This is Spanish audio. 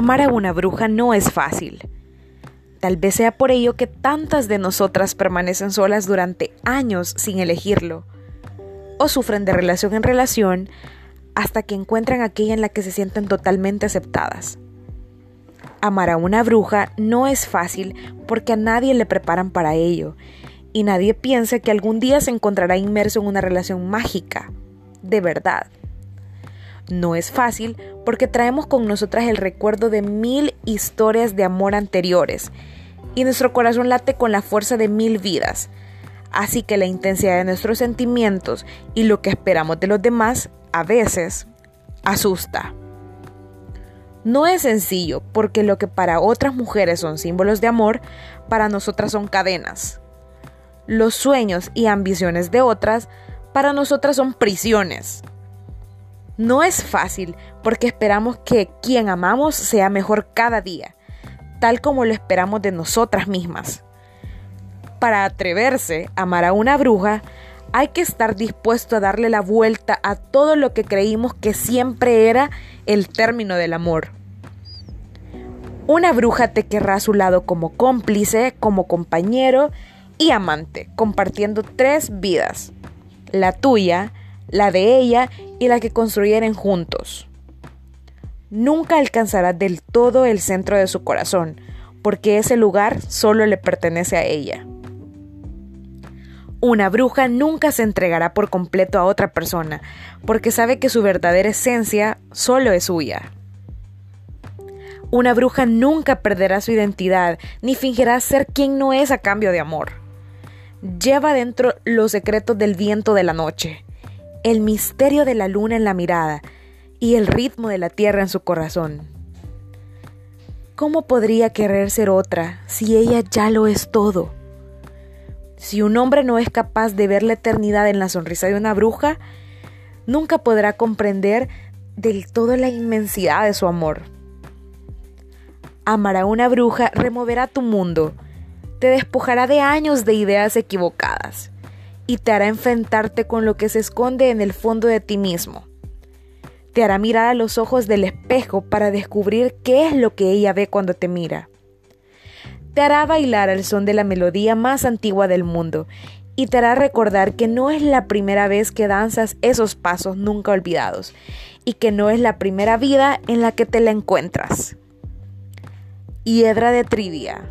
Amar a una bruja no es fácil. Tal vez sea por ello que tantas de nosotras permanecen solas durante años sin elegirlo, o sufren de relación en relación hasta que encuentran aquella en la que se sienten totalmente aceptadas. Amar a una bruja no es fácil porque a nadie le preparan para ello, y nadie piensa que algún día se encontrará inmerso en una relación mágica, de verdad. No es fácil porque traemos con nosotras el recuerdo de mil historias de amor anteriores y nuestro corazón late con la fuerza de mil vidas. Así que la intensidad de nuestros sentimientos y lo que esperamos de los demás a veces asusta. No es sencillo porque lo que para otras mujeres son símbolos de amor, para nosotras son cadenas. Los sueños y ambiciones de otras, para nosotras son prisiones. No es fácil porque esperamos que quien amamos sea mejor cada día, tal como lo esperamos de nosotras mismas. Para atreverse a amar a una bruja, hay que estar dispuesto a darle la vuelta a todo lo que creímos que siempre era el término del amor. Una bruja te querrá a su lado como cómplice, como compañero y amante, compartiendo tres vidas. La tuya, la de ella y la que construyeran juntos. Nunca alcanzará del todo el centro de su corazón, porque ese lugar solo le pertenece a ella. Una bruja nunca se entregará por completo a otra persona, porque sabe que su verdadera esencia solo es suya. Una bruja nunca perderá su identidad, ni fingirá ser quien no es a cambio de amor. Lleva dentro los secretos del viento de la noche, el misterio de la luna en la mirada y el ritmo de la tierra en su corazón. ¿Cómo podría querer ser otra si ella ya lo es todo? Si un hombre no es capaz de ver la eternidad en la sonrisa de una bruja, nunca podrá comprender del todo la inmensidad de su amor. Amar a una bruja removerá tu mundo, te despojará de años de ideas equivocadas y te hará enfrentarte con lo que se esconde en el fondo de ti mismo. Te hará mirar a los ojos del espejo para descubrir qué es lo que ella ve cuando te mira. Te hará bailar al son de la melodía más antigua del mundo y te hará recordar que no es la primera vez que danzas esos pasos nunca olvidados y que no es la primera vida en la que te la encuentras. Hiedra de trivia.